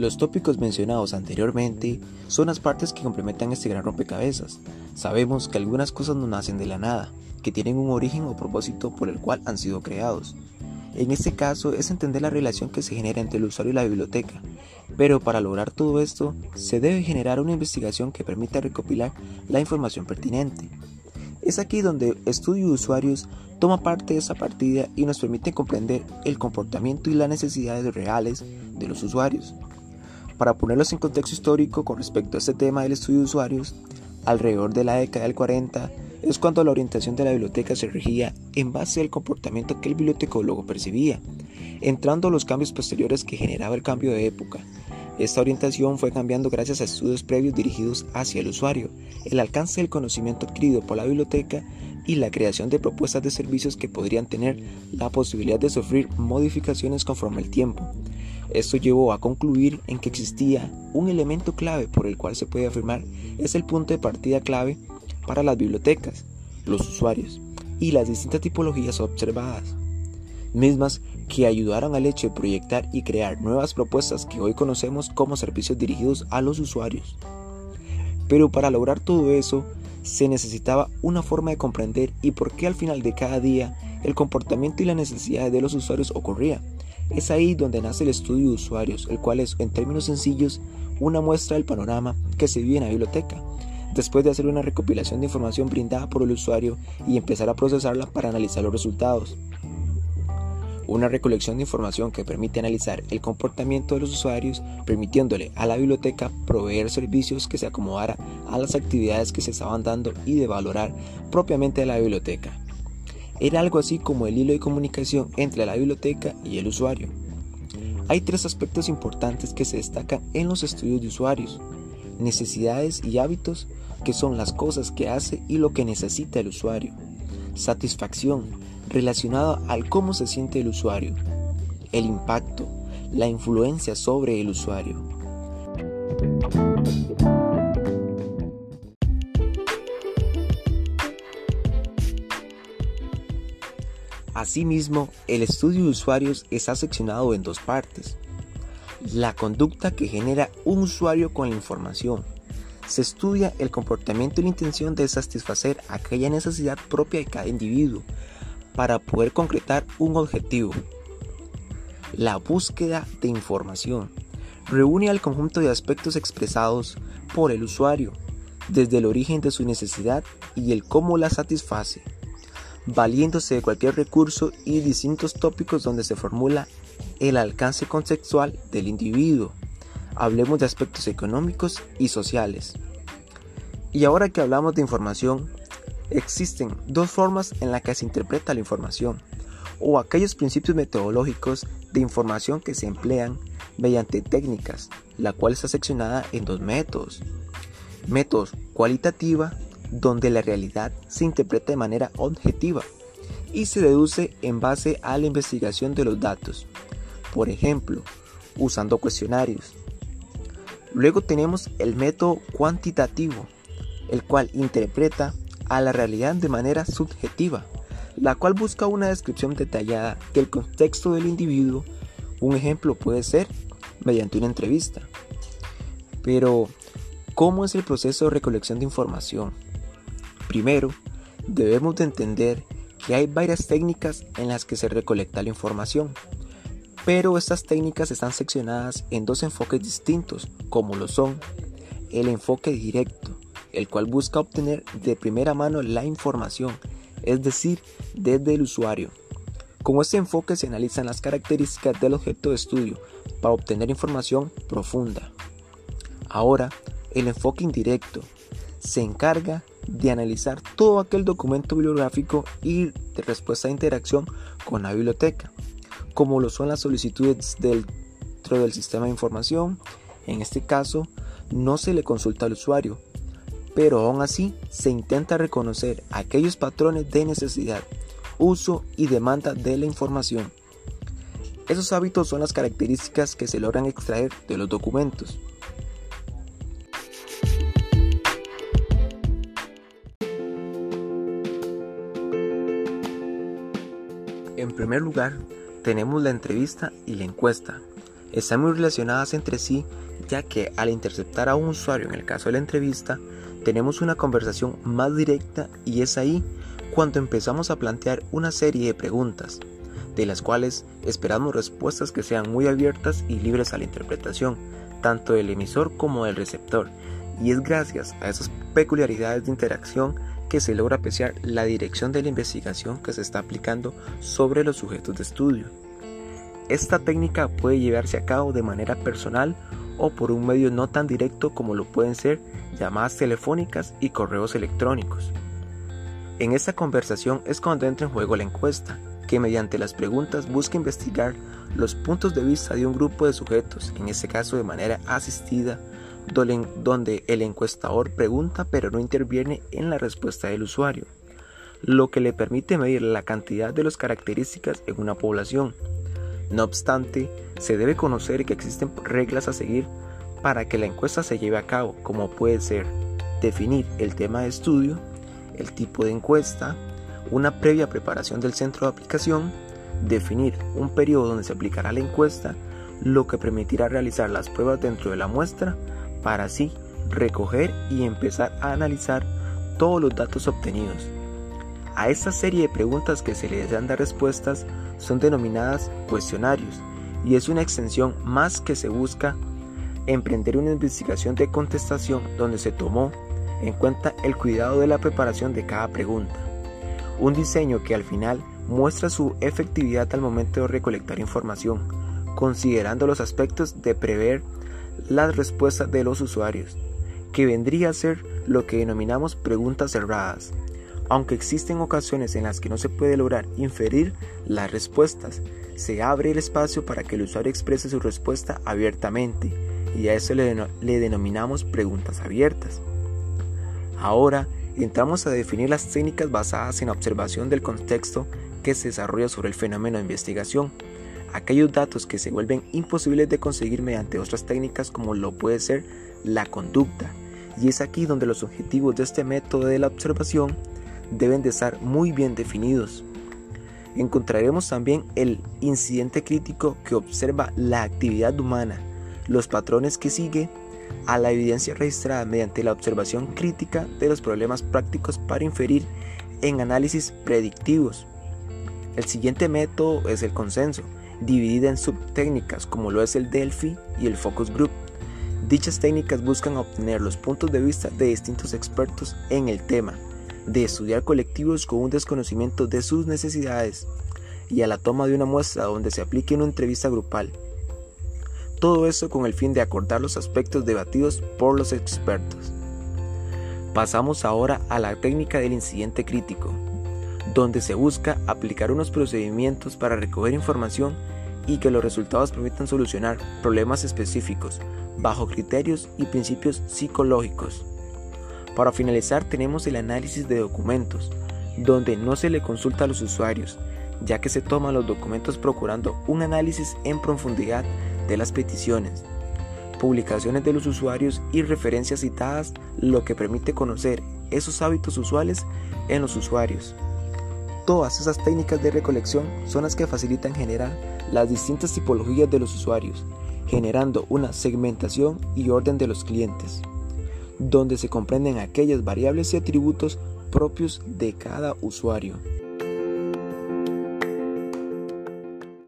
Los tópicos mencionados anteriormente son las partes que complementan este gran rompecabezas. Sabemos que algunas cosas no nacen de la nada, que tienen un origen o propósito por el cual han sido creados. En este caso es entender la relación que se genera entre el usuario y la biblioteca, pero para lograr todo esto se debe generar una investigación que permita recopilar la información pertinente. Es aquí donde Estudio Usuarios toma parte de esa partida y nos permite comprender el comportamiento y las necesidades reales de los usuarios. Para ponerlos en contexto histórico con respecto a este tema del estudio de usuarios, alrededor de la década del 40 es cuando la orientación de la biblioteca se regía en base al comportamiento que el bibliotecólogo percibía, entrando los cambios posteriores que generaba el cambio de época. Esta orientación fue cambiando gracias a estudios previos dirigidos hacia el usuario, el alcance del conocimiento adquirido por la biblioteca y la creación de propuestas de servicios que podrían tener la posibilidad de sufrir modificaciones conforme el tiempo. Esto llevó a concluir en que existía un elemento clave por el cual se puede afirmar es el punto de partida clave para las bibliotecas, los usuarios y las distintas tipologías observadas, mismas que ayudaron al hecho de proyectar y crear nuevas propuestas que hoy conocemos como servicios dirigidos a los usuarios. Pero para lograr todo eso, se necesitaba una forma de comprender y por qué al final de cada día el comportamiento y las necesidades de los usuarios ocurría es ahí donde nace el estudio de usuarios, el cual es, en términos sencillos, una muestra del panorama que se vive en la biblioteca, después de hacer una recopilación de información brindada por el usuario y empezar a procesarla para analizar los resultados. Una recolección de información que permite analizar el comportamiento de los usuarios, permitiéndole a la biblioteca proveer servicios que se acomodara a las actividades que se estaban dando y de valorar propiamente a la biblioteca. Era algo así como el hilo de comunicación entre la biblioteca y el usuario. Hay tres aspectos importantes que se destacan en los estudios de usuarios. Necesidades y hábitos, que son las cosas que hace y lo que necesita el usuario. Satisfacción, relacionada al cómo se siente el usuario. El impacto, la influencia sobre el usuario. Asimismo, el estudio de usuarios está seccionado en dos partes. La conducta que genera un usuario con la información. Se estudia el comportamiento y la intención de satisfacer aquella necesidad propia de cada individuo para poder concretar un objetivo. La búsqueda de información reúne al conjunto de aspectos expresados por el usuario, desde el origen de su necesidad y el cómo la satisface valiéndose de cualquier recurso y distintos tópicos donde se formula el alcance conceptual del individuo. Hablemos de aspectos económicos y sociales. Y ahora que hablamos de información, existen dos formas en las que se interpreta la información, o aquellos principios metodológicos de información que se emplean mediante técnicas, la cual está seccionada en dos métodos. Métodos cualitativa donde la realidad se interpreta de manera objetiva y se deduce en base a la investigación de los datos, por ejemplo, usando cuestionarios. Luego tenemos el método cuantitativo, el cual interpreta a la realidad de manera subjetiva, la cual busca una descripción detallada del contexto del individuo. Un ejemplo puede ser mediante una entrevista. Pero, ¿cómo es el proceso de recolección de información? Primero, debemos de entender que hay varias técnicas en las que se recolecta la información, pero estas técnicas están seccionadas en dos enfoques distintos, como lo son el enfoque directo, el cual busca obtener de primera mano la información, es decir, desde el usuario. Con este enfoque se analizan las características del objeto de estudio para obtener información profunda. Ahora, el enfoque indirecto se encarga de analizar todo aquel documento bibliográfico y de respuesta a interacción con la biblioteca, como lo son las solicitudes dentro del sistema de información. En este caso, no se le consulta al usuario, pero aún así se intenta reconocer aquellos patrones de necesidad, uso y demanda de la información. Esos hábitos son las características que se logran extraer de los documentos. Primer lugar, tenemos la entrevista y la encuesta. están muy relacionadas entre sí ya que al interceptar a un usuario en el caso de la entrevista, tenemos una conversación más directa y es ahí cuando empezamos a plantear una serie de preguntas, de las cuales esperamos respuestas que sean muy abiertas y libres a la interpretación, tanto del emisor como del receptor, y es gracias a esas peculiaridades de interacción que se logra apreciar la dirección de la investigación que se está aplicando sobre los sujetos de estudio. Esta técnica puede llevarse a cabo de manera personal o por un medio no tan directo como lo pueden ser llamadas telefónicas y correos electrónicos. En esta conversación es cuando entra en juego la encuesta, que mediante las preguntas busca investigar los puntos de vista de un grupo de sujetos, en este caso de manera asistida, donde el encuestador pregunta pero no interviene en la respuesta del usuario, lo que le permite medir la cantidad de las características en una población. No obstante, se debe conocer que existen reglas a seguir para que la encuesta se lleve a cabo, como puede ser definir el tema de estudio, el tipo de encuesta, una previa preparación del centro de aplicación, definir un periodo donde se aplicará la encuesta, lo que permitirá realizar las pruebas dentro de la muestra para así recoger y empezar a analizar todos los datos obtenidos. A esta serie de preguntas que se les dan dar respuestas son denominadas cuestionarios y es una extensión más que se busca emprender una investigación de contestación donde se tomó en cuenta el cuidado de la preparación de cada pregunta. Un diseño que al final muestra su efectividad al momento de recolectar información, considerando los aspectos de prever las respuestas de los usuarios, que vendría a ser lo que denominamos preguntas cerradas. Aunque existen ocasiones en las que no se puede lograr inferir las respuestas, se abre el espacio para que el usuario exprese su respuesta abiertamente y a eso le, denominamos preguntas abiertas. Ahora entramos a definir las técnicas basadas en la observación del contexto que se desarrolla sobre el fenómeno de investigación, aquellos datos que se vuelven imposibles de conseguir mediante otras técnicas como lo puede ser la conducta, y es aquí donde los objetivos de este método de la observación deben de estar muy bien definidos. Encontraremos también el incidente crítico que observa la actividad humana, los patrones que sigue a la evidencia registrada mediante la observación crítica de los problemas prácticos para inferir en análisis predictivos. El siguiente método es el consenso, dividida en subtécnicas como lo es el Delphi y el Focus Group. Dichas técnicas buscan obtener los puntos de vista de distintos expertos en el tema de estudiar colectivos con un desconocimiento de sus necesidades y a la toma de una muestra donde se aplique una entrevista grupal. Todo eso con el fin de acordar los aspectos debatidos por los expertos. Pasamos ahora a la técnica del incidente crítico, donde se busca aplicar unos procedimientos para recoger información y que los resultados permitan solucionar problemas específicos bajo criterios y principios psicológicos. Para finalizar tenemos el análisis de documentos, donde no se le consulta a los usuarios, ya que se toman los documentos procurando un análisis en profundidad de las peticiones, publicaciones de los usuarios y referencias citadas, lo que permite conocer esos hábitos usuales en los usuarios. Todas esas técnicas de recolección son las que facilitan generar las distintas tipologías de los usuarios, generando una segmentación y orden de los clientes donde se comprenden aquellas variables y atributos propios de cada usuario.